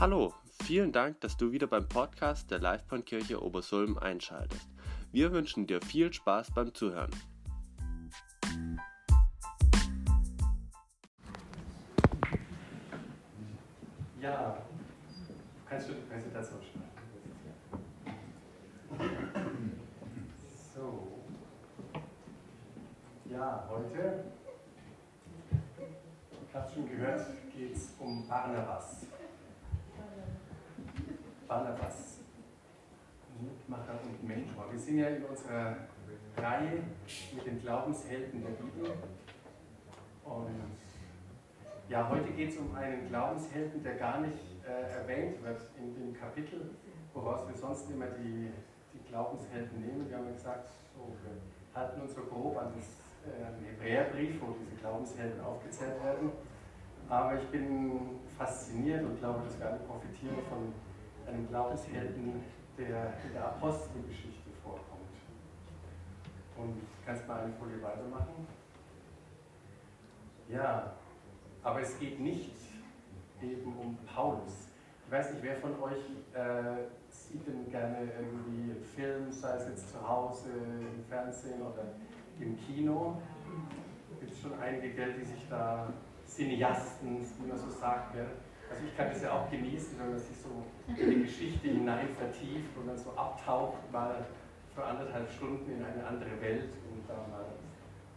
Hallo, vielen Dank, dass du wieder beim Podcast der Livebahnkirche Obersulm einschaltest. Wir wünschen dir viel Spaß beim Zuhören. Geht es um einen Glaubenshelden, der gar nicht äh, erwähnt wird in dem Kapitel, woraus wir sonst immer die, die Glaubenshelden nehmen. Wir haben gesagt, so, wir halten uns so grob an das äh, Hebräerbrief, wo diese Glaubenshelden aufgezählt werden. Aber ich bin fasziniert und glaube, dass wir alle profitieren von einem Glaubenshelden, der in der Apostelgeschichte vorkommt. Und kannst mal eine Folie weitermachen? Ja, aber es geht nicht eben um Paulus. Ich weiß nicht, wer von euch äh, sieht denn gerne irgendwie Film, sei es jetzt zu Hause, im Fernsehen oder im Kino. Es gibt schon einige, die sich da Cineasten, wie man so sagt, gell? Also ich kann das ja auch genießen, wenn man sich so in die Geschichte hinein vertieft und dann so abtaucht, mal für anderthalb Stunden in eine andere Welt und da mal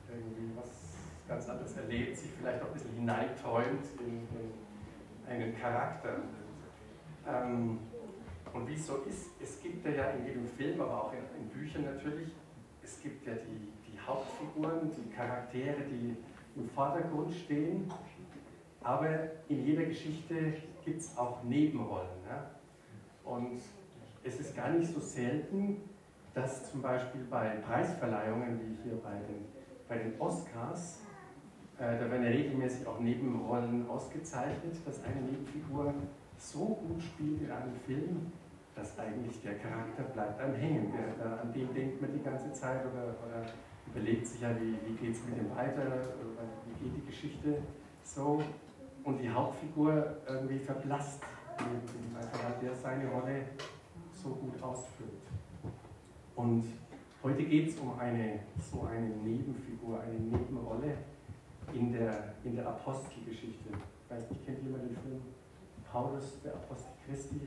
irgendwie was ganz anderes erlebt, sich vielleicht auch ein bisschen hineinträumt in, in einen Charakter. Ähm, und wie es so ist, es gibt ja in jedem Film, aber auch in, in Büchern natürlich, es gibt ja die, die Hauptfiguren, die Charaktere, die im Vordergrund stehen aber in jeder Geschichte gibt es auch Nebenrollen. Ja? Und es ist gar nicht so selten, dass zum Beispiel bei Preisverleihungen, wie hier bei den, bei den Oscars, da werden ja regelmäßig auch Nebenrollen ausgezeichnet, dass eine Nebenfigur so gut spielt in einem Film, dass eigentlich der Charakter bleibt einem hängen. Der, der, an den denkt man die ganze Zeit oder, oder überlegt sich ja, wie, wie geht es mit dem weiter, oder wie geht die Geschichte so und die Hauptfigur irgendwie verblasst, weil der seine Rolle so gut ausfüllt. Und heute geht es um eine, so eine Nebenfigur, eine Nebenrolle in der, in der Apostelgeschichte. Ich weiß nicht, kennt jemand den Film Paulus, der Apostel Christi?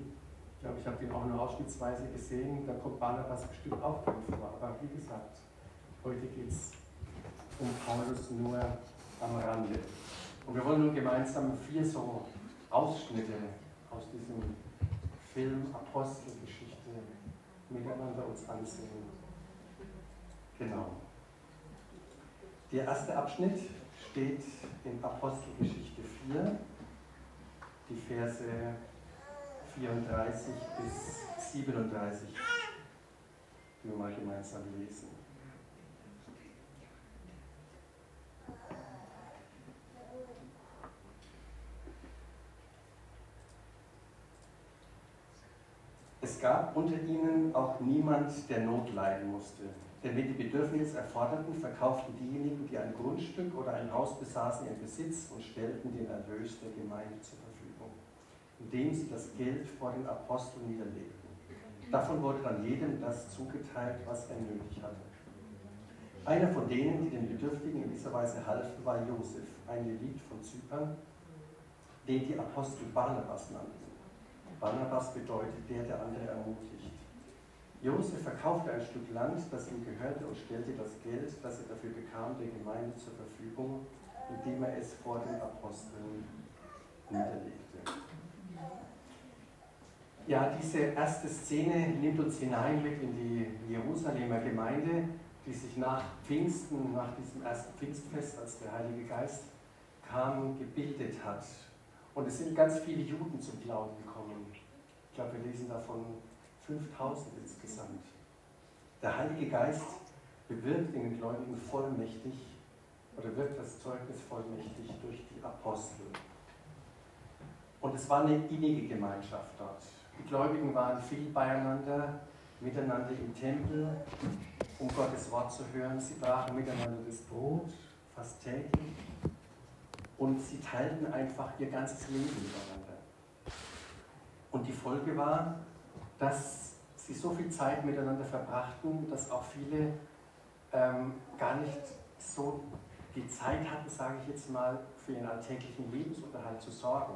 Ich glaube, ich habe den auch nur ausschnittsweise gesehen. Da kommt Barnabas bestimmt auch drin vor. Aber wie gesagt, heute geht es um Paulus nur am Rande. Und wir wollen nun gemeinsam vier so Ausschnitte aus diesem Film Apostelgeschichte miteinander uns ansehen. Genau. Der erste Abschnitt steht in Apostelgeschichte 4, die Verse 34 bis 37. Wir mal gemeinsam lesen. Es gab unter ihnen auch niemand, der Not leiden musste. Denn wenn die Bedürfnisse erforderten, verkauften diejenigen, die ein Grundstück oder ein Haus besaßen, ihren Besitz und stellten den Erlös der Gemeinde zur Verfügung, indem sie das Geld vor den Aposteln niederlegten. Davon wurde dann jedem das zugeteilt, was er nötig hatte. Einer von denen, die den Bedürftigen in dieser Weise halfen, war Josef, ein Levit von Zypern, den die Apostel Barnabas nannten. Barnabas bedeutet der, der andere ermutigt. Josef verkaufte ein Stück Land, das ihm gehörte, und stellte das Geld, das er dafür bekam, der Gemeinde zur Verfügung, indem er es vor den Aposteln niederlegte. Ja, diese erste Szene nimmt uns hinein mit in die Jerusalemer Gemeinde, die sich nach Pfingsten, nach diesem ersten Pfingstfest, als der Heilige Geist kam, gebildet hat. Und es sind ganz viele Juden zum Glauben gekommen. Ich glaube, wir lesen davon 5000 insgesamt. Der Heilige Geist bewirkt in den Gläubigen vollmächtig oder wirkt das Zeugnis vollmächtig durch die Apostel. Und es war eine innige Gemeinschaft dort. Die Gläubigen waren viel beieinander, miteinander im Tempel, um Gottes Wort zu hören. Sie brachen miteinander das Brot, fast täglich und sie teilten einfach ihr ganzes Leben miteinander. Und die Folge war, dass sie so viel Zeit miteinander verbrachten, dass auch viele ähm, gar nicht so die Zeit hatten, sage ich jetzt mal, für ihren alltäglichen Lebensunterhalt zu sorgen.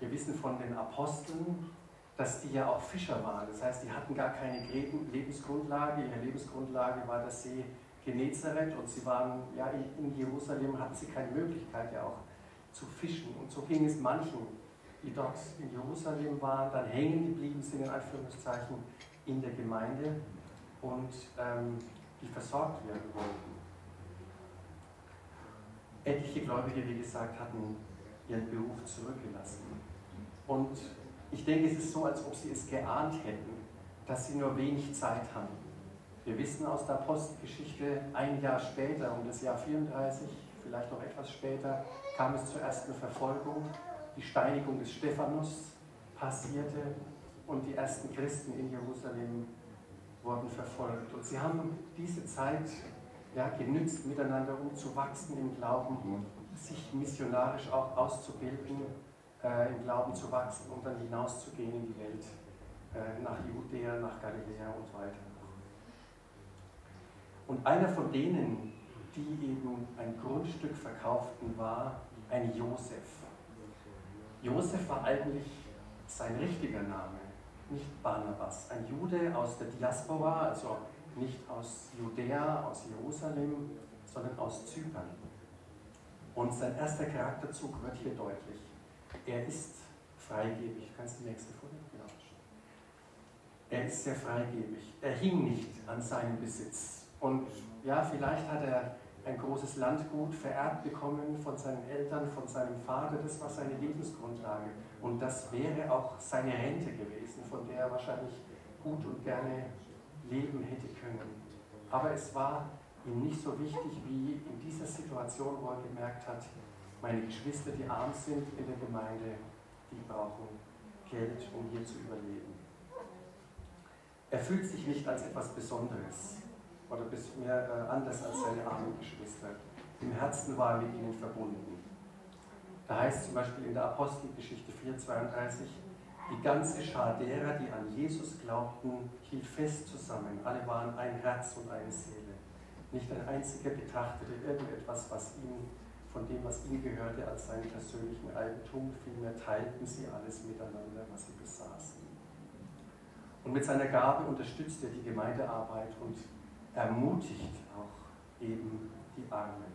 Wir wissen von den Aposteln, dass die ja auch Fischer waren. Das heißt, die hatten gar keine Lebensgrundlage. Ihre Lebensgrundlage war der See Genezareth und sie waren, ja, in Jerusalem hatten sie keine Möglichkeit ja auch zu fischen. Und so ging es manchen, die dort in Jerusalem waren, dann hängen geblieben sind, in Anführungszeichen, in der Gemeinde und ähm, die versorgt werden wollten. Etliche Gläubige, wie gesagt, hatten ihren Beruf zurückgelassen. Und ich denke, es ist so, als ob sie es geahnt hätten, dass sie nur wenig Zeit haben. Wir wissen aus der Apostelgeschichte, ein Jahr später, um das Jahr 34, vielleicht noch etwas später, kam es zur ersten Verfolgung. Die Steinigung des Stephanus passierte und die ersten Christen in Jerusalem wurden verfolgt. Und sie haben diese Zeit ja, genützt, miteinander umzuwachsen im Glauben, sich missionarisch auch auszubilden, äh, im Glauben zu wachsen und dann hinauszugehen in die Welt, äh, nach Judäa, nach Galiläa und weiter. Und einer von denen, die eben ein Grundstück verkauften, war ein Josef. Josef war eigentlich sein richtiger Name, nicht Barnabas. Ein Jude aus der Diaspora, also nicht aus Judäa, aus Jerusalem, sondern aus Zypern. Und sein erster Charakterzug wird hier deutlich. Er ist freigebig. Kannst du die nächste Folie? Genau. Er ist sehr freigebig. Er hing nicht an seinem Besitz. Und ja, vielleicht hat er ein großes Landgut vererbt bekommen von seinen Eltern, von seinem Vater. Das war seine Lebensgrundlage. Und das wäre auch seine Rente gewesen, von der er wahrscheinlich gut und gerne leben hätte können. Aber es war ihm nicht so wichtig wie in dieser Situation, wo er gemerkt hat, meine Geschwister, die arm sind in der Gemeinde, die brauchen Geld, um hier zu überleben. Er fühlt sich nicht als etwas Besonderes oder mehr äh, anders als seine armen Geschwister. Im Herzen war er mit ihnen verbunden. Da heißt zum Beispiel in der Apostelgeschichte 4,32, die ganze Schar derer, die an Jesus glaubten, hielt fest zusammen. Alle waren ein Herz und eine Seele. Nicht ein einziger betrachtete irgendetwas, was ihm, von dem, was ihm gehörte, als seinen persönlichen Eigentum. Vielmehr teilten sie alles miteinander, was sie besaßen. Und mit seiner Gabe unterstützt er die Gemeindearbeit und ermutigt auch eben die Armen.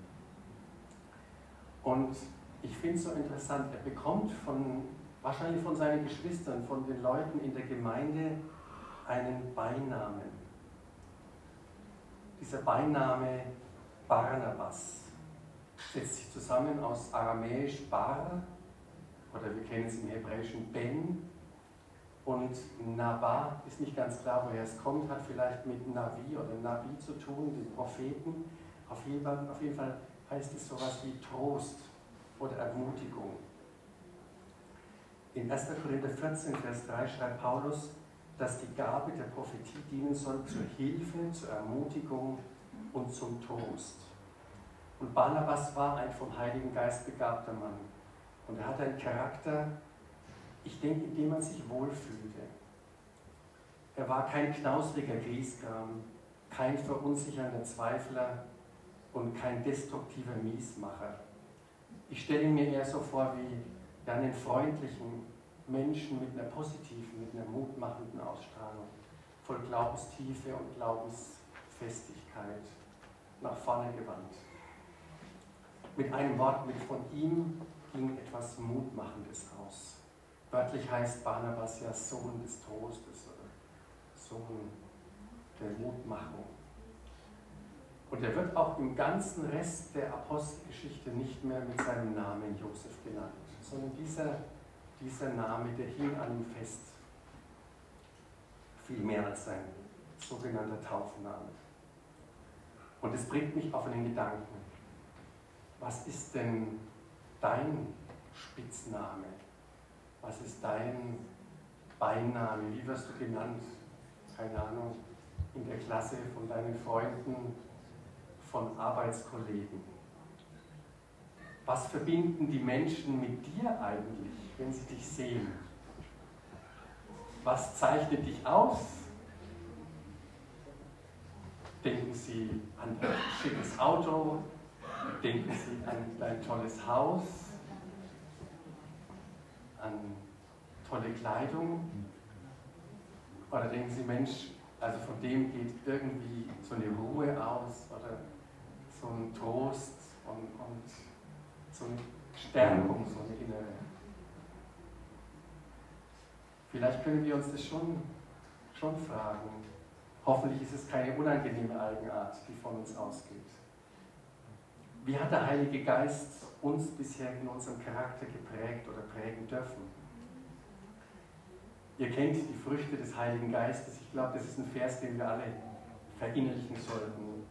Und ich finde es so interessant, er bekommt von wahrscheinlich von seinen Geschwistern, von den Leuten in der Gemeinde, einen Beinamen. Dieser Beiname Barnabas setzt sich zusammen aus aramäisch Bar, oder wir kennen es im Hebräischen Ben, und Naba ist nicht ganz klar, woher es kommt, hat vielleicht mit Navi oder Nabi zu tun, den Propheten. Auf jeden Fall, auf jeden Fall heißt es sowas wie Trost oder Ermutigung. In 1. Korinther 14, Vers 3 schreibt Paulus, dass die Gabe der Prophetie dienen soll zur Hilfe, zur Ermutigung und zum Trost. Und Barnabas war ein vom Heiligen Geist begabter Mann. Und er hatte einen Charakter, ich denke, in dem man sich wohlfühlte. Er war kein knausriger Griesgram, kein verunsichernder Zweifler und kein destruktiver Miesmacher. Ich stelle mir eher so vor wie einen freundlichen Menschen mit einer positiven, mit einer mutmachenden Ausstrahlung, voll Glaubenstiefe und Glaubensfestigkeit, nach vorne gewandt. Mit einem Wort, mit von ihm ging etwas Mutmachendes aus. Wörtlich heißt Barnabas ja Sohn des Trostes oder Sohn der Mutmachung. Und er wird auch im ganzen Rest der Apostelgeschichte nicht mehr mit seinem Namen Josef genannt, sondern dieser, dieser Name, der hing an ihm fest. Viel mehr als sein sogenannter Taufname. Und es bringt mich auf einen Gedanken. Was ist denn dein Spitzname? Was ist dein Beiname? Wie wirst du genannt? Keine Ahnung, in der Klasse von deinen Freunden, von Arbeitskollegen? Was verbinden die Menschen mit dir eigentlich, wenn sie dich sehen? Was zeichnet dich aus? Denken Sie an ein schickes Auto? Denken Sie an ein tolles Haus? An tolle Kleidung? Oder denken Sie, Mensch, also von dem geht irgendwie so eine Ruhe aus oder so ein Trost und, und so eine Stärkung, so eine innere. Vielleicht können wir uns das schon, schon fragen. Hoffentlich ist es keine unangenehme Eigenart, die von uns ausgeht. Wie hat der Heilige Geist uns bisher in unserem Charakter geprägt oder prägen dürfen? Ihr kennt die Früchte des Heiligen Geistes. Ich glaube, das ist ein Vers, den wir alle verinnerlichen sollten.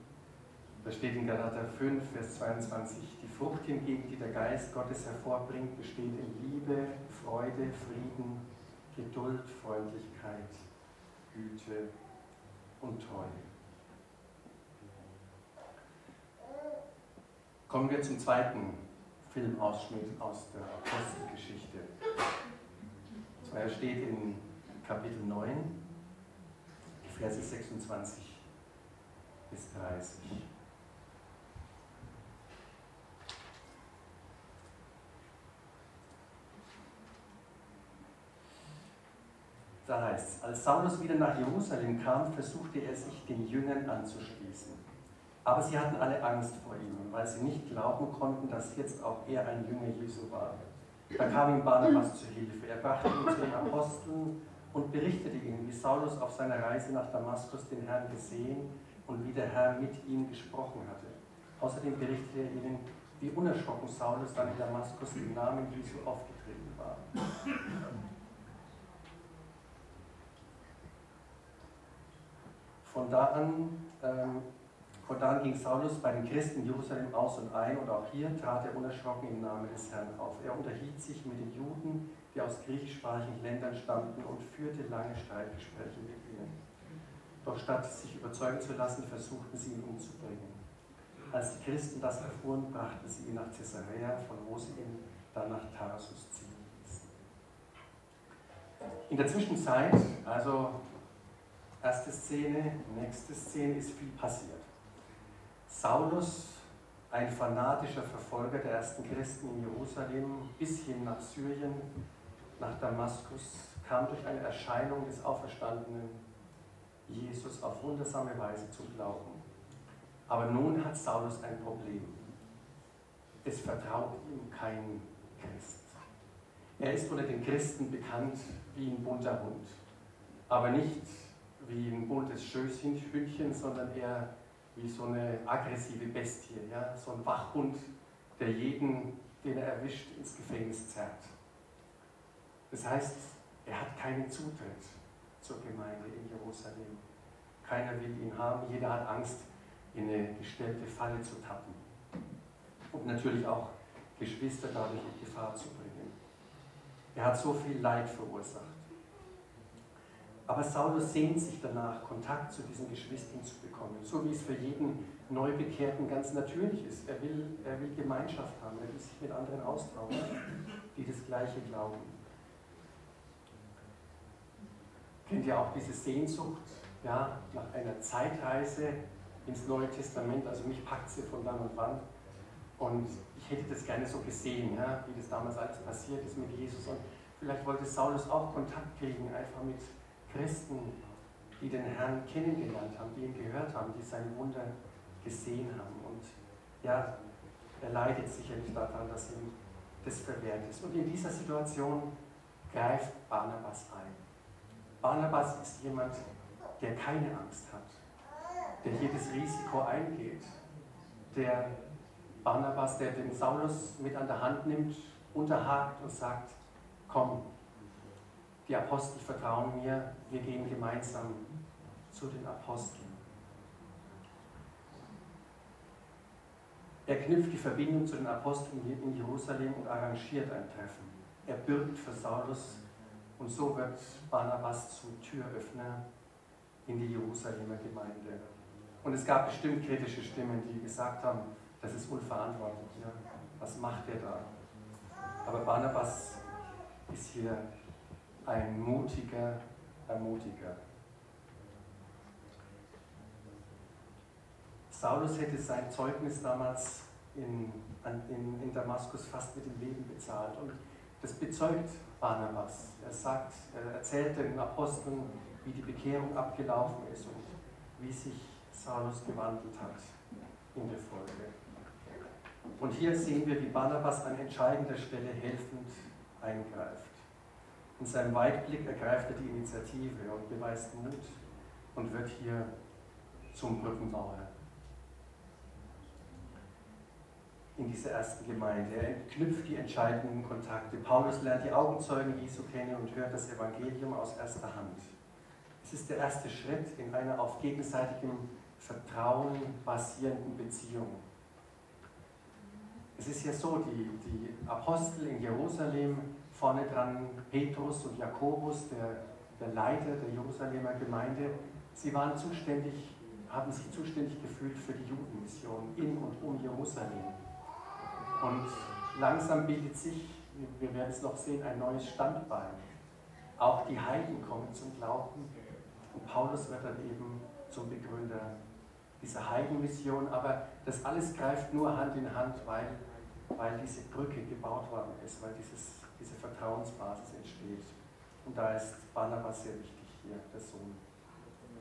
Da steht in Galater 5, Vers 22, die Frucht hingegen, die der Geist Gottes hervorbringt, besteht in Liebe, Freude, Frieden, Geduld, Freundlichkeit, Güte und Treue. Kommen wir zum zweiten Filmausschnitt aus der Apostelgeschichte. Er steht in Kapitel 9, Verse 26 bis 30. Da heißt es, als Saulus wieder nach Jerusalem kam, versuchte er sich den Jüngern anzuschließen. Aber sie hatten alle Angst vor ihm, weil sie nicht glauben konnten, dass jetzt auch er ein Jünger Jesu war. Da kam ihm Barnabas zu Hilfe. Er brachte ihn zu den Aposteln und berichtete ihnen, wie Saulus auf seiner Reise nach Damaskus den Herrn gesehen und wie der Herr mit ihm gesprochen hatte. Außerdem berichtete er ihnen, wie unerschrocken Saulus dann in Damaskus im Namen Jesu aufgetreten war. Von da an, ähm, von da an ging Saulus bei den Christen in Jerusalem aus und ein und auch hier trat er unerschrocken im Namen des Herrn auf. Er unterhielt sich mit den Juden, die aus griechischsprachigen Ländern stammten und führte lange Streitgespräche mit ihnen. Doch statt sich überzeugen zu lassen, versuchten sie ihn umzubringen. Als die Christen das erfuhren, brachten sie ihn nach Caesarea, von wo sie ihn dann nach Tarsus ziehen ließen. In der Zwischenzeit, also Erste Szene, nächste Szene ist viel passiert. Saulus, ein fanatischer Verfolger der ersten Christen in Jerusalem, bis hin nach Syrien, nach Damaskus, kam durch eine Erscheinung des auferstandenen Jesus auf wundersame Weise zu glauben. Aber nun hat Saulus ein Problem. Es vertraut ihm kein Christ. Er ist unter den Christen bekannt wie ein bunter Hund, aber nicht wie ein buntes Schößhündchen, sondern eher wie so eine aggressive Bestie, ja? so ein Wachhund, der jeden, den er erwischt, ins Gefängnis zerrt. Das heißt, er hat keinen Zutritt zur Gemeinde in Jerusalem. Keiner will ihn haben, jeder hat Angst, in eine gestellte Falle zu tappen. Und natürlich auch Geschwister dadurch in Gefahr zu bringen. Er hat so viel Leid verursacht. Aber Saulus sehnt sich danach, Kontakt zu diesen Geschwistern zu bekommen, so wie es für jeden Neubekehrten ganz natürlich ist. Er will, er will Gemeinschaft haben, er will sich mit anderen austauschen, die das Gleiche glauben. Kennt ihr auch diese Sehnsucht ja, nach einer Zeitreise ins Neue Testament? Also mich packt sie von dann und wann. Und ich hätte das gerne so gesehen, ja, wie das damals alles passiert ist mit Jesus. Und vielleicht wollte Saulus auch Kontakt kriegen, einfach mit Christen, die den Herrn kennengelernt haben, die ihn gehört haben, die sein Wunder gesehen haben. Und ja, er leidet sicherlich daran, dass ihm das verwehrt ist. Und in dieser Situation greift Barnabas ein. Barnabas ist jemand, der keine Angst hat, der jedes Risiko eingeht, der Barnabas, der den Saulus mit an der Hand nimmt, unterhakt und sagt, komm, die Apostel vertrauen mir, wir gehen gemeinsam zu den Aposteln. Er knüpft die Verbindung zu den Aposteln in Jerusalem und arrangiert ein Treffen. Er bürgt für Saulus und so wird Barnabas zum Türöffner in die Jerusalemer Gemeinde. Und es gab bestimmt kritische Stimmen, die gesagt haben, das ist unverantwortlich. Ja? Was macht er da? Aber Barnabas ist hier ein mutiger Ermutiger. Saulus hätte sein Zeugnis damals in, in, in Damaskus fast mit dem Leben bezahlt. Und das bezeugt Barnabas. Er sagt, er erzählt den Aposteln, wie die Bekehrung abgelaufen ist und wie sich Saulus gewandelt hat in der Folge. Und hier sehen wir, wie Barnabas an entscheidender Stelle helfend eingreift. In seinem Weitblick ergreift er die Initiative und beweist Mut und wird hier zum Brückenbauer in dieser ersten Gemeinde. Er knüpft die entscheidenden Kontakte. Paulus lernt die Augenzeugen Jesu kennen und hört das Evangelium aus erster Hand. Es ist der erste Schritt in einer auf gegenseitigem Vertrauen basierenden Beziehung. Es ist ja so, die, die Apostel in Jerusalem, vorne dran Petrus und Jakobus, der, der Leiter der Jerusalemer Gemeinde, sie waren zuständig, haben sich zuständig gefühlt für die Judenmission in und um Jerusalem. Und langsam bildet sich, wir werden es noch sehen, ein neues Standbein. Auch die Heiden kommen zum Glauben und Paulus wird dann eben zum Begründer dieser Heidenmission. Aber das alles greift nur Hand in Hand, weil, weil diese Brücke gebaut worden ist, weil dieses, diese Vertrauensbasis entsteht. Und da ist Barnabas sehr wichtig hier, der Sohn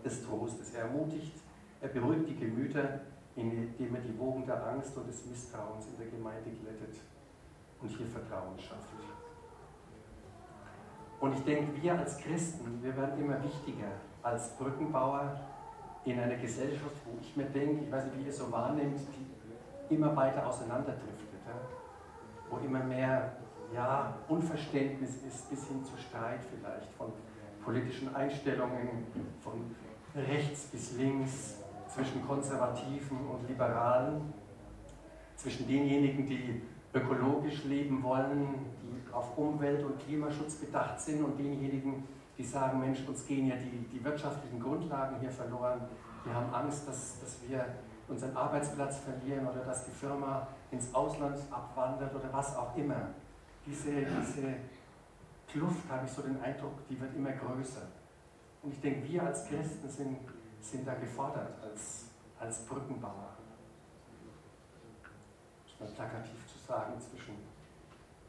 des Trostes. Er ermutigt, er beruhigt die Gemüter indem er die Wogen der Angst und des Misstrauens in der Gemeinde glättet und hier Vertrauen schafft. Und ich denke, wir als Christen, wir werden immer wichtiger als Brückenbauer in einer Gesellschaft, wo ich mir denke, ich weiß nicht, wie ihr so wahrnehmt, die immer weiter auseinanderdriftet, ja? wo immer mehr ja, Unverständnis ist, bis hin zu Streit vielleicht, von politischen Einstellungen, von rechts bis links, zwischen Konservativen und Liberalen, zwischen denjenigen, die ökologisch leben wollen, die auf Umwelt- und Klimaschutz bedacht sind und denjenigen, die sagen, Mensch, uns gehen ja die, die wirtschaftlichen Grundlagen hier verloren. Wir haben Angst, dass, dass wir unseren Arbeitsplatz verlieren oder dass die Firma ins Ausland abwandert oder was auch immer. Diese, diese Kluft, habe ich so den Eindruck, die wird immer größer. Und ich denke, wir als Christen sind sind da gefordert als, als Brückenbauer. ist mal plakativ zu sagen, zwischen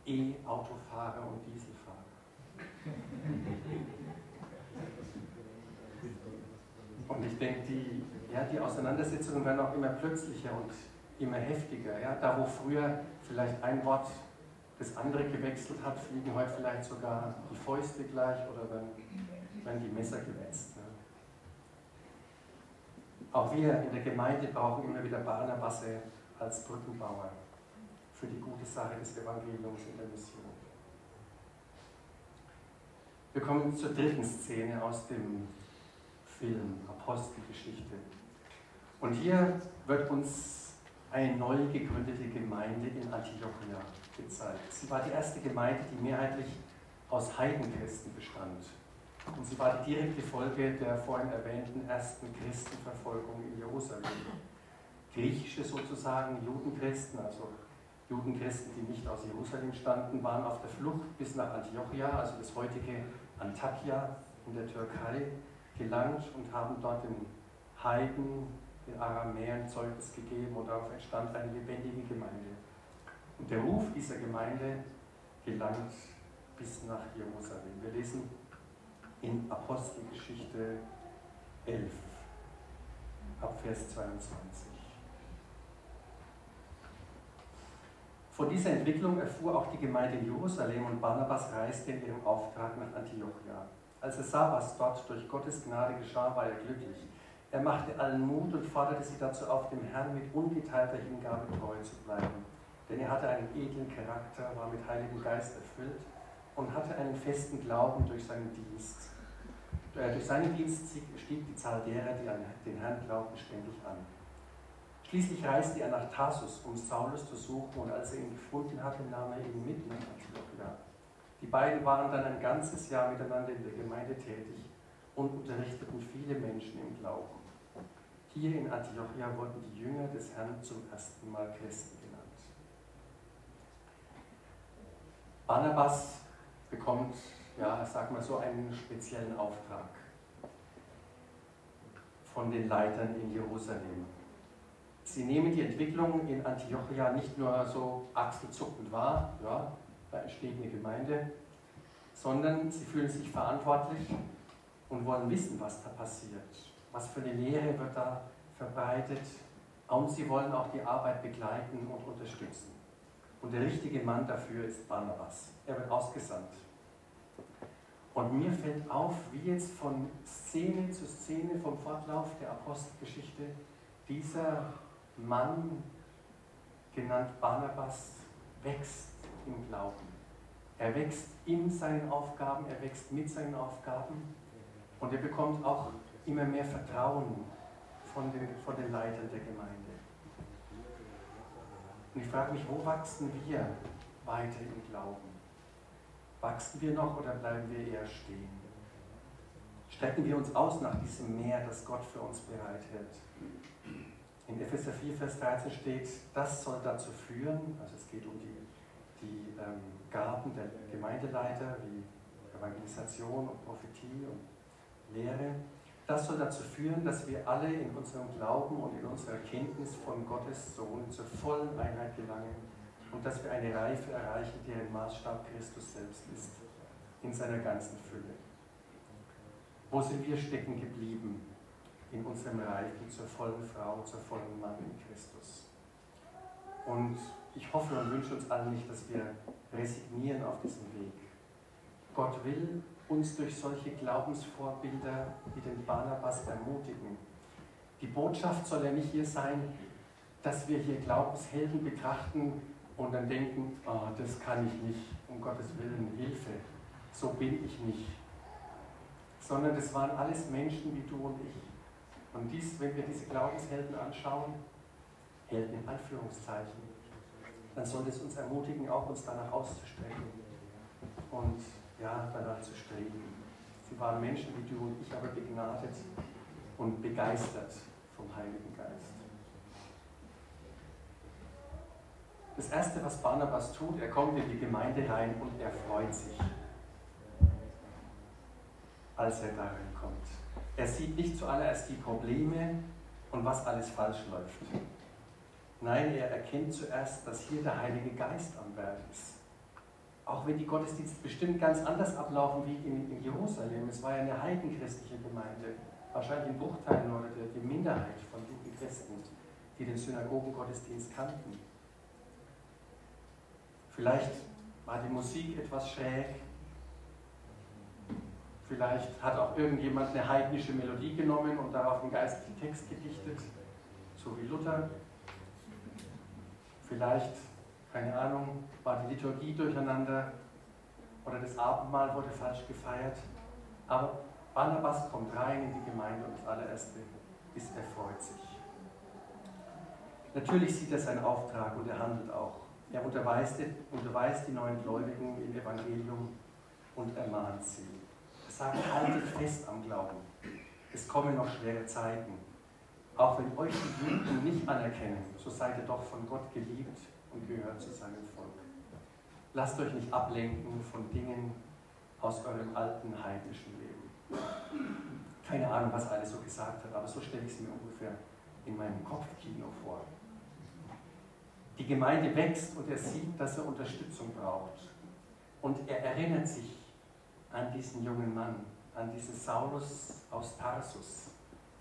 E-Autofahrer und Dieselfahrer. Und ich denke, die, ja, die Auseinandersetzungen werden auch immer plötzlicher und immer heftiger. Ja? Da, wo früher vielleicht ein Wort das andere gewechselt hat, fliegen heute vielleicht sogar die Fäuste gleich oder werden, werden die Messer gewetzt. Auch wir in der Gemeinde brauchen immer wieder Barnabasse als Brückenbauer für die gute Sache des Evangeliums in der Mission. Wir kommen zur dritten Szene aus dem Film Apostelgeschichte. Und hier wird uns eine neu gegründete Gemeinde in Antiochia gezeigt. Sie war die erste Gemeinde, die mehrheitlich aus Heidenchristen bestand. Und sie war die direkte Folge der vorhin erwähnten ersten Christenverfolgung in Jerusalem. Griechische sozusagen Judenchristen, also Judenchristen, die nicht aus Jerusalem standen, waren auf der Flucht bis nach Antiochia, also das heutige Antakya in der Türkei, gelangt und haben dort den Heiden, den Aramäern Zeugnis gegeben und darauf entstand eine lebendige Gemeinde. Und der Ruf dieser Gemeinde gelangt bis nach Jerusalem. Wir lesen in Apostelgeschichte 11, ab Vers 22. Von dieser Entwicklung erfuhr auch die Gemeinde in Jerusalem und Barnabas reiste in ihrem Auftrag nach Antiochia. Als er sah, was dort durch Gottes Gnade geschah, war er glücklich. Er machte allen Mut und forderte sie dazu auf, dem Herrn mit ungeteilter Hingabe treu zu bleiben. Denn er hatte einen edlen Charakter, war mit Heiligem Geist erfüllt und hatte einen festen Glauben durch seinen Dienst. Äh, durch seinen Dienst stieg die Zahl derer, die an den Herrn glaubten, ständig an. Schließlich reiste er nach Tarsus, um Saulus zu suchen, und als er ihn gefunden hatte, nahm er ihn mit nach Antiochia. Die beiden waren dann ein ganzes Jahr miteinander in der Gemeinde tätig und unterrichteten viele Menschen im Glauben. Hier in Antiochia wurden die Jünger des Herrn zum ersten Mal Christen genannt. Barnabas bekommt ja, sag mal so, einen speziellen Auftrag von den Leitern in Jerusalem. Sie nehmen die Entwicklung in Antiochia nicht nur so achselzuckend wahr, ja, da entsteht eine Gemeinde, sondern sie fühlen sich verantwortlich und wollen wissen, was da passiert. Was für eine Lehre wird da verbreitet. Und sie wollen auch die Arbeit begleiten und unterstützen. Und der richtige Mann dafür ist Barnabas. Er wird ausgesandt. Und mir fällt auf, wie jetzt von Szene zu Szene vom Fortlauf der Apostelgeschichte dieser Mann, genannt Barnabas, wächst im Glauben. Er wächst in seinen Aufgaben, er wächst mit seinen Aufgaben und er bekommt auch immer mehr Vertrauen von den, von den Leitern der Gemeinde. Und ich frage mich, wo wachsen wir weiter im Glauben? Wachsen wir noch oder bleiben wir eher stehen? Strecken wir uns aus nach diesem Meer, das Gott für uns bereithält? In Epheser 4, Vers 13 steht, das soll dazu führen, also es geht um die, die ähm, Gaben der Gemeindeleiter wie Evangelisation und Prophetie und Lehre, das soll dazu führen, dass wir alle in unserem Glauben und in unserer Kenntnis von Gottes Sohn zur vollen Einheit gelangen und dass wir eine Reife erreichen, deren Maßstab Christus selbst ist, in seiner ganzen Fülle. Wo sind wir stecken geblieben in unserem Reifen zur vollen Frau, zur vollen Mann in Christus? Und ich hoffe und wünsche uns allen nicht, dass wir resignieren auf diesem Weg. Gott will uns durch solche Glaubensvorbilder wie den Barnabas ermutigen. Die Botschaft soll ja nicht hier sein, dass wir hier Glaubenshelden betrachten und dann denken, oh, das kann ich nicht, um Gottes Willen, Hilfe, so bin ich nicht. Sondern das waren alles Menschen wie du und ich. Und dies, wenn wir diese Glaubenshelden anschauen, Helden in Anführungszeichen, dann soll es uns ermutigen, auch uns danach auszustrecken. Und ja, danach zu streben. Sie waren Menschen wie du und ich, aber begnadet und begeistert vom Heiligen Geist. Das Erste, was Barnabas tut, er kommt in die Gemeinde rein und er freut sich, als er da reinkommt. Er sieht nicht zuallererst die Probleme und was alles falsch läuft. Nein, er erkennt zuerst, dass hier der Heilige Geist am Werk ist. Auch wenn die Gottesdienste bestimmt ganz anders ablaufen wie in, in Jerusalem. Es war ja eine heidenchristliche Gemeinde. Wahrscheinlich ein Bruchteil oder die Minderheit von Judenchristen, die den Synagogengottesdienst kannten. Vielleicht war die Musik etwas schräg. Vielleicht hat auch irgendjemand eine heidnische Melodie genommen und darauf einen geistlichen Text gedichtet, so wie Luther. Vielleicht keine Ahnung, war die Liturgie durcheinander oder das Abendmahl wurde falsch gefeiert. Aber Barnabas kommt rein in die Gemeinde und das allererste ist, er freut sich. Natürlich sieht er seinen Auftrag und er handelt auch. Er unterweist, unterweist die neuen Gläubigen im Evangelium und ermahnt sie. Er sagt, haltet fest am Glauben. Es kommen noch schwere Zeiten. Auch wenn euch die Juden nicht anerkennen, so seid ihr doch von Gott geliebt und gehört zu seinem Volk. Lasst euch nicht ablenken von Dingen aus eurem alten heidnischen Leben. Keine Ahnung, was er alles so gesagt hat, aber so stelle ich es mir ungefähr in meinem Kopfkino vor. Die Gemeinde wächst und er sieht, dass er Unterstützung braucht. Und er erinnert sich an diesen jungen Mann, an diesen Saulus aus Tarsus,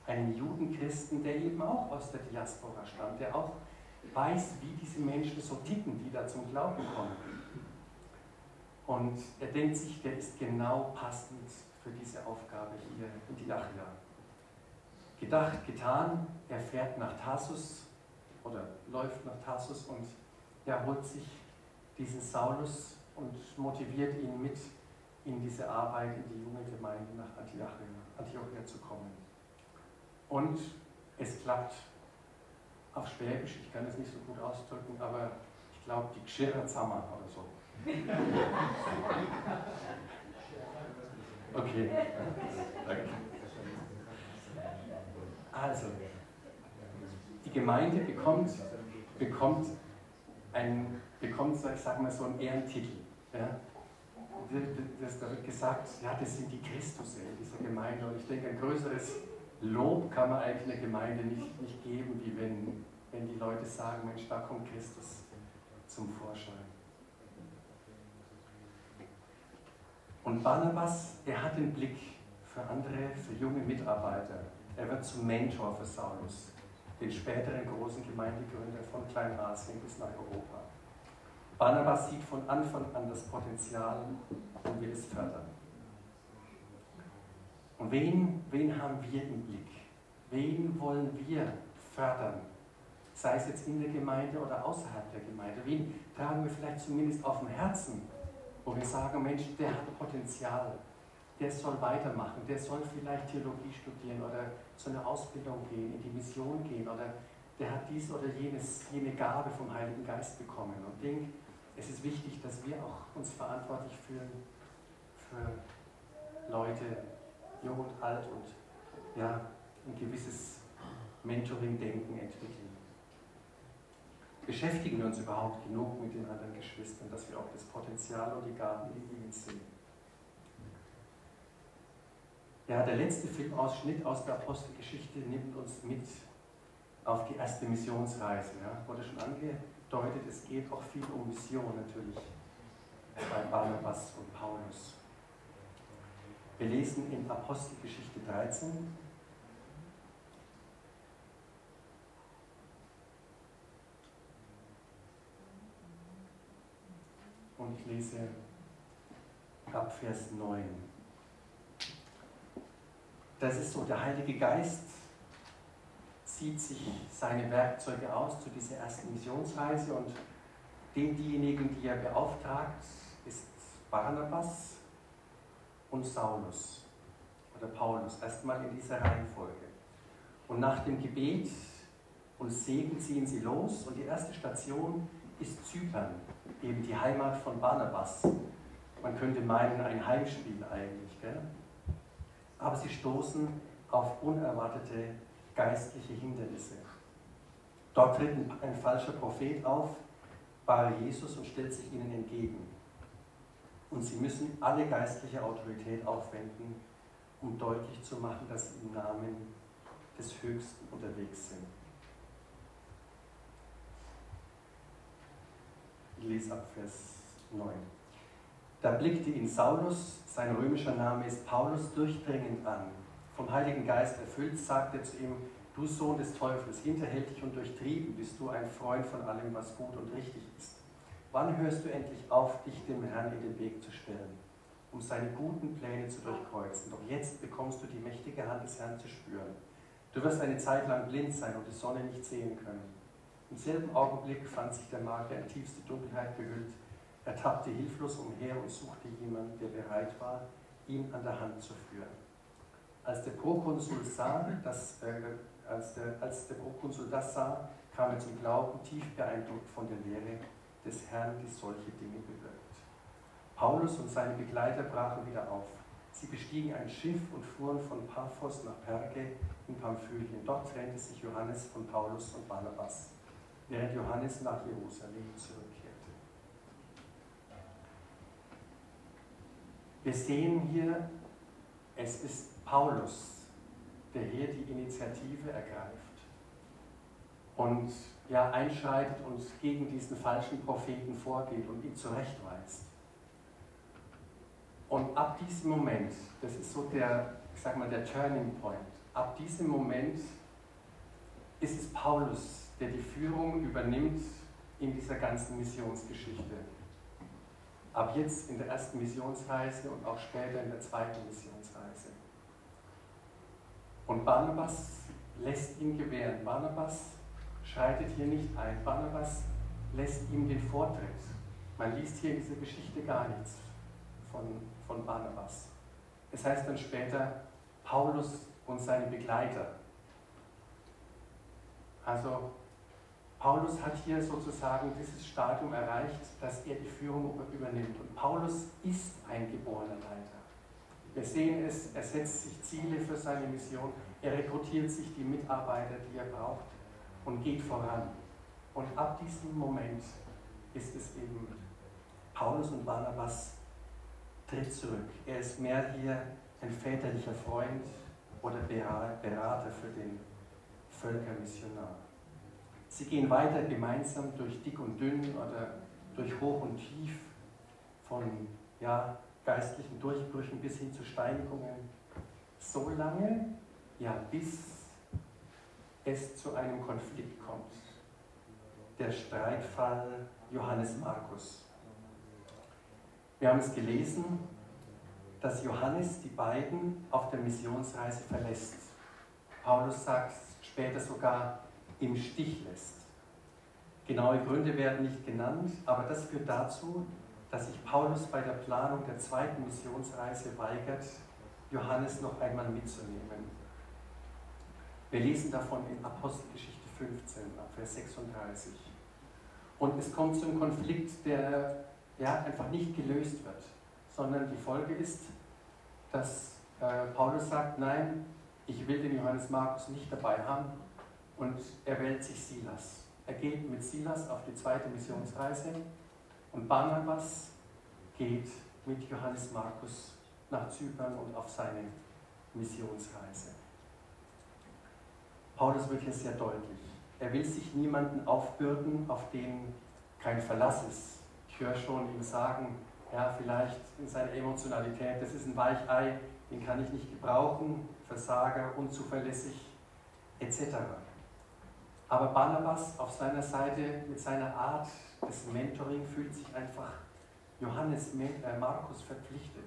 einen Judenchristen, der eben auch aus der Diaspora stammt, der auch weiß, wie diese Menschen so ticken, die da zum Glauben kommen. Und er denkt sich, der ist genau passend für diese Aufgabe hier in Diachia. Gedacht, getan, er fährt nach Tarsus oder läuft nach Tarsus und er holt sich diesen Saulus und motiviert ihn mit in diese Arbeit in die junge Gemeinde nach Antiochia, Antiochia zu kommen. Und es klappt auf Schwäbisch, ich kann es nicht so gut ausdrücken, aber ich glaube die Geschirr Zammer oder so. Okay, danke. Also, die Gemeinde bekommt, bekommt, ein, bekommt ich sag mal, so einen Ehrentitel. Ja? das, da wird gesagt, ja, das sind die Christus in dieser Gemeinde. Und ich denke, ein größeres Lob kann man eigentlich einer Gemeinde nicht, nicht geben, wie wenn, wenn die Leute sagen, Mensch, da kommt Christus zum Vorschein. Und Barnabas, er hat den Blick für andere, für junge Mitarbeiter. Er wird zum Mentor für Saulus, den späteren großen Gemeindegründer von Kleinasien bis nach Europa. Barnabas sieht von Anfang an das Potenzial und will es fördern. Und wen, wen haben wir im Blick? Wen wollen wir fördern? Sei es jetzt in der Gemeinde oder außerhalb der Gemeinde. Wen tragen wir vielleicht zumindest auf dem Herzen, wo wir sagen, Mensch, der hat Potenzial, der soll weitermachen, der soll vielleicht Theologie studieren oder zu einer Ausbildung gehen, in die Mission gehen oder der hat dies oder jenes, jene Gabe vom Heiligen Geist bekommen. Und ich denke, es ist wichtig, dass wir auch uns verantwortlich fühlen für Leute, jung und alt und ja, ein gewisses Mentoring-Denken entwickeln. Beschäftigen wir uns überhaupt genug mit den anderen Geschwistern, dass wir auch das Potenzial und die Gaben in ihnen sehen? Ja, der letzte Filmausschnitt aus der Apostelgeschichte nimmt uns mit auf die erste Missionsreise. Ja, wurde schon angedeutet, es geht auch viel um Mission natürlich bei Barnabas und Paulus. Wir lesen in Apostelgeschichte 13. Und ich lese ab Vers 9. Das ist so, der Heilige Geist zieht sich seine Werkzeuge aus zu dieser ersten Missionsreise und den diejenigen, die er beauftragt, ist Barnabas, und Saulus oder Paulus, erstmal in dieser Reihenfolge. Und nach dem Gebet und Segen ziehen sie los und die erste Station ist Zypern, eben die Heimat von Barnabas. Man könnte meinen, ein Heimspiel eigentlich. Gell? Aber sie stoßen auf unerwartete geistliche Hindernisse. Dort tritt ein falscher Prophet auf, Bar Jesus und stellt sich ihnen entgegen. Und sie müssen alle geistliche Autorität aufwenden, um deutlich zu machen, dass sie im Namen des Höchsten unterwegs sind. Ich lese ab Vers 9. Da blickte ihn Saulus, sein römischer Name ist Paulus, durchdringend an. Vom Heiligen Geist erfüllt, sagte er zu ihm, du Sohn des Teufels, hinterhältig und durchtrieben bist du ein Freund von allem, was gut und richtig ist Wann hörst du endlich auf, dich dem Herrn in den Weg zu stellen, um seine guten Pläne zu durchkreuzen? Doch jetzt bekommst du die mächtige Hand des Herrn zu spüren. Du wirst eine Zeit lang blind sein und die Sonne nicht sehen können. Im selben Augenblick fand sich der Makler in tiefste Dunkelheit gehüllt. Er tappte hilflos umher und suchte jemanden, der bereit war, ihn an der Hand zu führen. Als der Prokonsul sah, dass, äh, als, der, als der Prokonsul das sah, kam er zum Glauben, tief beeindruckt von der Lehre des Herrn, die solche Dinge bewirkt. Paulus und seine Begleiter brachen wieder auf. Sie bestiegen ein Schiff und fuhren von Paphos nach Perge in Pamphylien. Dort trennte sich Johannes von Paulus und Barnabas, während Johannes nach Jerusalem zurückkehrte. Wir sehen hier, es ist Paulus, der hier die Initiative ergreift und ja, einschreitet und gegen diesen falschen Propheten vorgeht und ihn zurechtweist. Und ab diesem Moment, das ist so der, ich sag mal, der Turning Point, ab diesem Moment ist es Paulus, der die Führung übernimmt in dieser ganzen Missionsgeschichte. Ab jetzt in der ersten Missionsreise und auch später in der zweiten Missionsreise. Und Barnabas lässt ihn gewähren. Barnabas schreitet hier nicht ein. Barnabas lässt ihm den Vortritt. Man liest hier in dieser Geschichte gar nichts von, von Barnabas. Es heißt dann später Paulus und seine Begleiter. Also Paulus hat hier sozusagen dieses Stadium erreicht, dass er die Führung übernimmt. Und Paulus ist ein geborener Leiter. Wir sehen es, er setzt sich Ziele für seine Mission, er rekrutiert sich die Mitarbeiter, die er braucht und geht voran. Und ab diesem Moment ist es eben Paulus und Barnabas, tritt zurück. Er ist mehr hier ein väterlicher Freund oder Berater für den Völkermissionar. Sie gehen weiter gemeinsam durch dick und dünn oder durch hoch und tief, von ja, geistlichen Durchbrüchen bis hin zu Steinigungen, so lange, ja, bis es zu einem Konflikt kommt. Der Streitfall Johannes Markus. Wir haben es gelesen, dass Johannes die beiden auf der Missionsreise verlässt. Paulus sagt später sogar im Stich lässt. Genaue Gründe werden nicht genannt, aber das führt dazu, dass sich Paulus bei der Planung der zweiten Missionsreise weigert, Johannes noch einmal mitzunehmen. Wir lesen davon in Apostelgeschichte 15, ab Vers 36. Und es kommt zu einem Konflikt, der ja, einfach nicht gelöst wird, sondern die Folge ist, dass äh, Paulus sagt, nein, ich will den Johannes Markus nicht dabei haben und er wählt sich Silas. Er geht mit Silas auf die zweite Missionsreise und Barnabas geht mit Johannes Markus nach Zypern und auf seine Missionsreise. Paulus wird hier sehr deutlich. Er will sich niemanden aufbürden, auf den kein Verlass ist. Ich höre schon ihm sagen, ja, vielleicht in seiner Emotionalität, das ist ein Weichei, den kann ich nicht gebrauchen, Versager, unzuverlässig, etc. Aber Barnabas auf seiner Seite mit seiner Art des Mentoring fühlt sich einfach Johannes äh, Markus verpflichtet.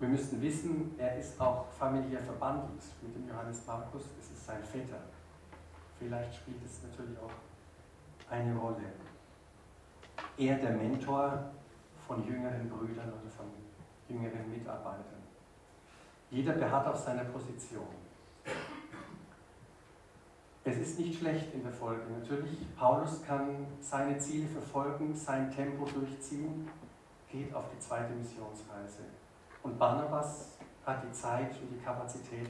Wir müssten wissen, er ist auch familiär verbandelt mit dem Johannes Markus, es ist sein Vetter. Vielleicht spielt es natürlich auch eine Rolle. Er der Mentor von jüngeren Brüdern oder von jüngeren Mitarbeitern. Jeder beharrt auf seiner Position. Es ist nicht schlecht in der Folge. Natürlich, Paulus kann seine Ziele verfolgen, sein Tempo durchziehen, geht auf die zweite Missionsreise. Und Barnabas hat die Zeit und die Kapazität,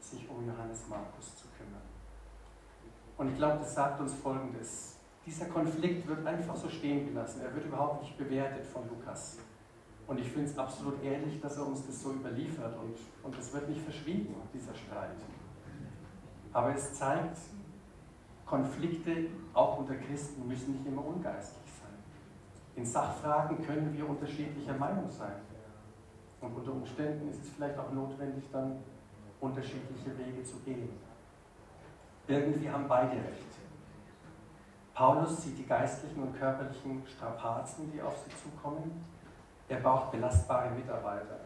sich um Johannes Markus zu kümmern. Und ich glaube, das sagt uns Folgendes. Dieser Konflikt wird einfach so stehen gelassen. Er wird überhaupt nicht bewertet von Lukas. Und ich finde es absolut ehrlich, dass er uns das so überliefert und, und es wird nicht verschwiegen, dieser Streit. Aber es zeigt, Konflikte auch unter Christen müssen nicht immer ungeistlich sein. In Sachfragen können wir unterschiedlicher Meinung sein. Und unter Umständen ist es vielleicht auch notwendig, dann unterschiedliche Wege zu gehen. Irgendwie haben beide recht. Paulus sieht die geistlichen und körperlichen Strapazen, die auf sie zukommen. Er braucht belastbare Mitarbeiter.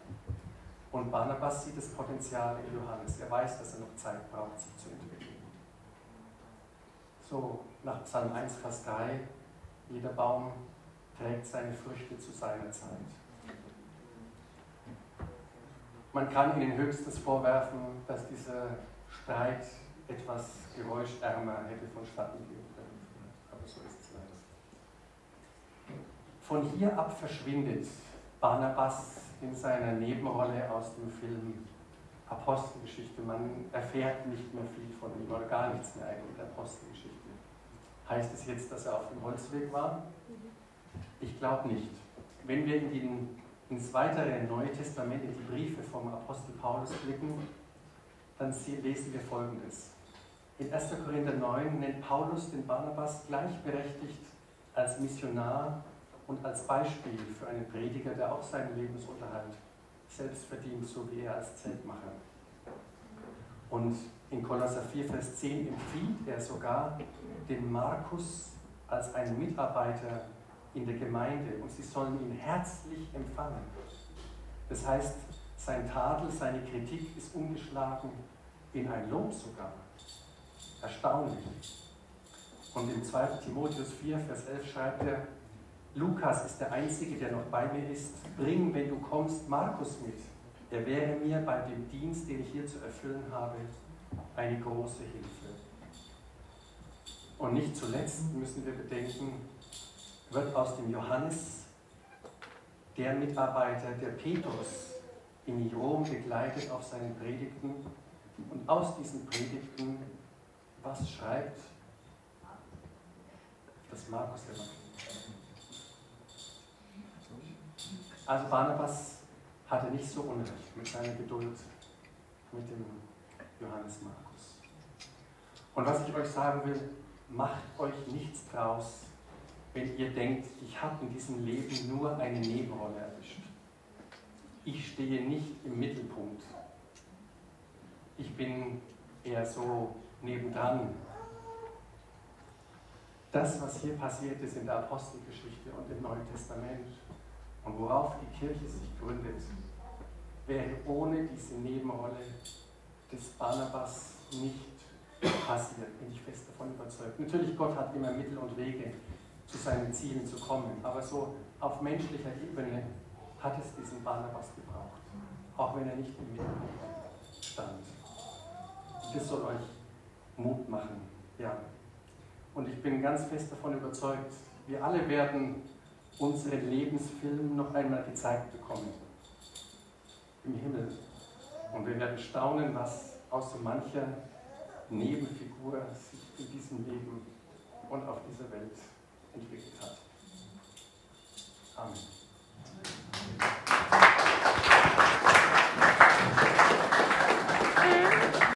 Und Barnabas sieht das Potenzial in Johannes. Er weiß, dass er noch Zeit braucht, sich zu entwickeln. So, nach Psalm 1, Vers 3, jeder Baum trägt seine Früchte zu seiner Zeit. Man kann ihnen höchstens vorwerfen, dass dieser Streit etwas geräuschärmer hätte vonstatten gehen so ist es leider. Von hier ab verschwindet Barnabas in seiner Nebenrolle aus dem Film Apostelgeschichte. Man erfährt nicht mehr viel von ihm oder gar nichts mehr eigentlich der Apostelgeschichte. Heißt es jetzt, dass er auf dem Holzweg war? Ich glaube nicht. Wenn wir in den, ins weitere Neue Testament, in die Briefe vom Apostel Paulus blicken, dann lesen wir Folgendes. In 1. Korinther 9 nennt Paulus den Barnabas gleichberechtigt als Missionar und als Beispiel für einen Prediger, der auch seinen Lebensunterhalt selbst verdient, so wie er als Zeltmacher. Und in Kolosser 4, Vers 10 empfiehlt er sogar den Markus als einen Mitarbeiter in der Gemeinde und sie sollen ihn herzlich empfangen. Das heißt, sein Tadel, seine Kritik ist umgeschlagen in ein Lob sogar. Erstaunlich. Und im 2. Timotheus 4, Vers 11 schreibt er, Lukas ist der Einzige, der noch bei mir ist. Bring, wenn du kommst, Markus mit. Er wäre mir bei dem Dienst, den ich hier zu erfüllen habe, eine große Hilfe. Und nicht zuletzt müssen wir bedenken, wird aus dem Johannes der Mitarbeiter, der Petrus in Rom begleitet auf seinen Predigten. Und aus diesen Predigten was schreibt das Markus Evangelium? Also Barnabas hatte nicht so unrecht mit seiner Geduld mit dem Johannes Markus. Und was ich euch sagen will, macht euch nichts draus, wenn ihr denkt, ich habe in diesem Leben nur eine Nebenrolle erwischt. Ich stehe nicht im Mittelpunkt. Ich bin eher so nebendran. Das, was hier passiert ist in der Apostelgeschichte und im Neuen Testament und worauf die Kirche sich gründet, wäre ohne diese Nebenrolle des Barnabas nicht passiert, bin ich fest davon überzeugt. Natürlich, Gott hat immer Mittel und Wege, zu seinen Zielen zu kommen, aber so auf menschlicher Ebene hat es diesen Barnabas gebraucht, auch wenn er nicht im Mittelpunkt stand. Das soll euch Mut machen, ja. Und ich bin ganz fest davon überzeugt, wir alle werden unseren Lebensfilm noch einmal gezeigt bekommen. Im Himmel. Und wir werden staunen, was aus so mancher Nebenfigur sich in diesem Leben und auf dieser Welt entwickelt hat. Amen.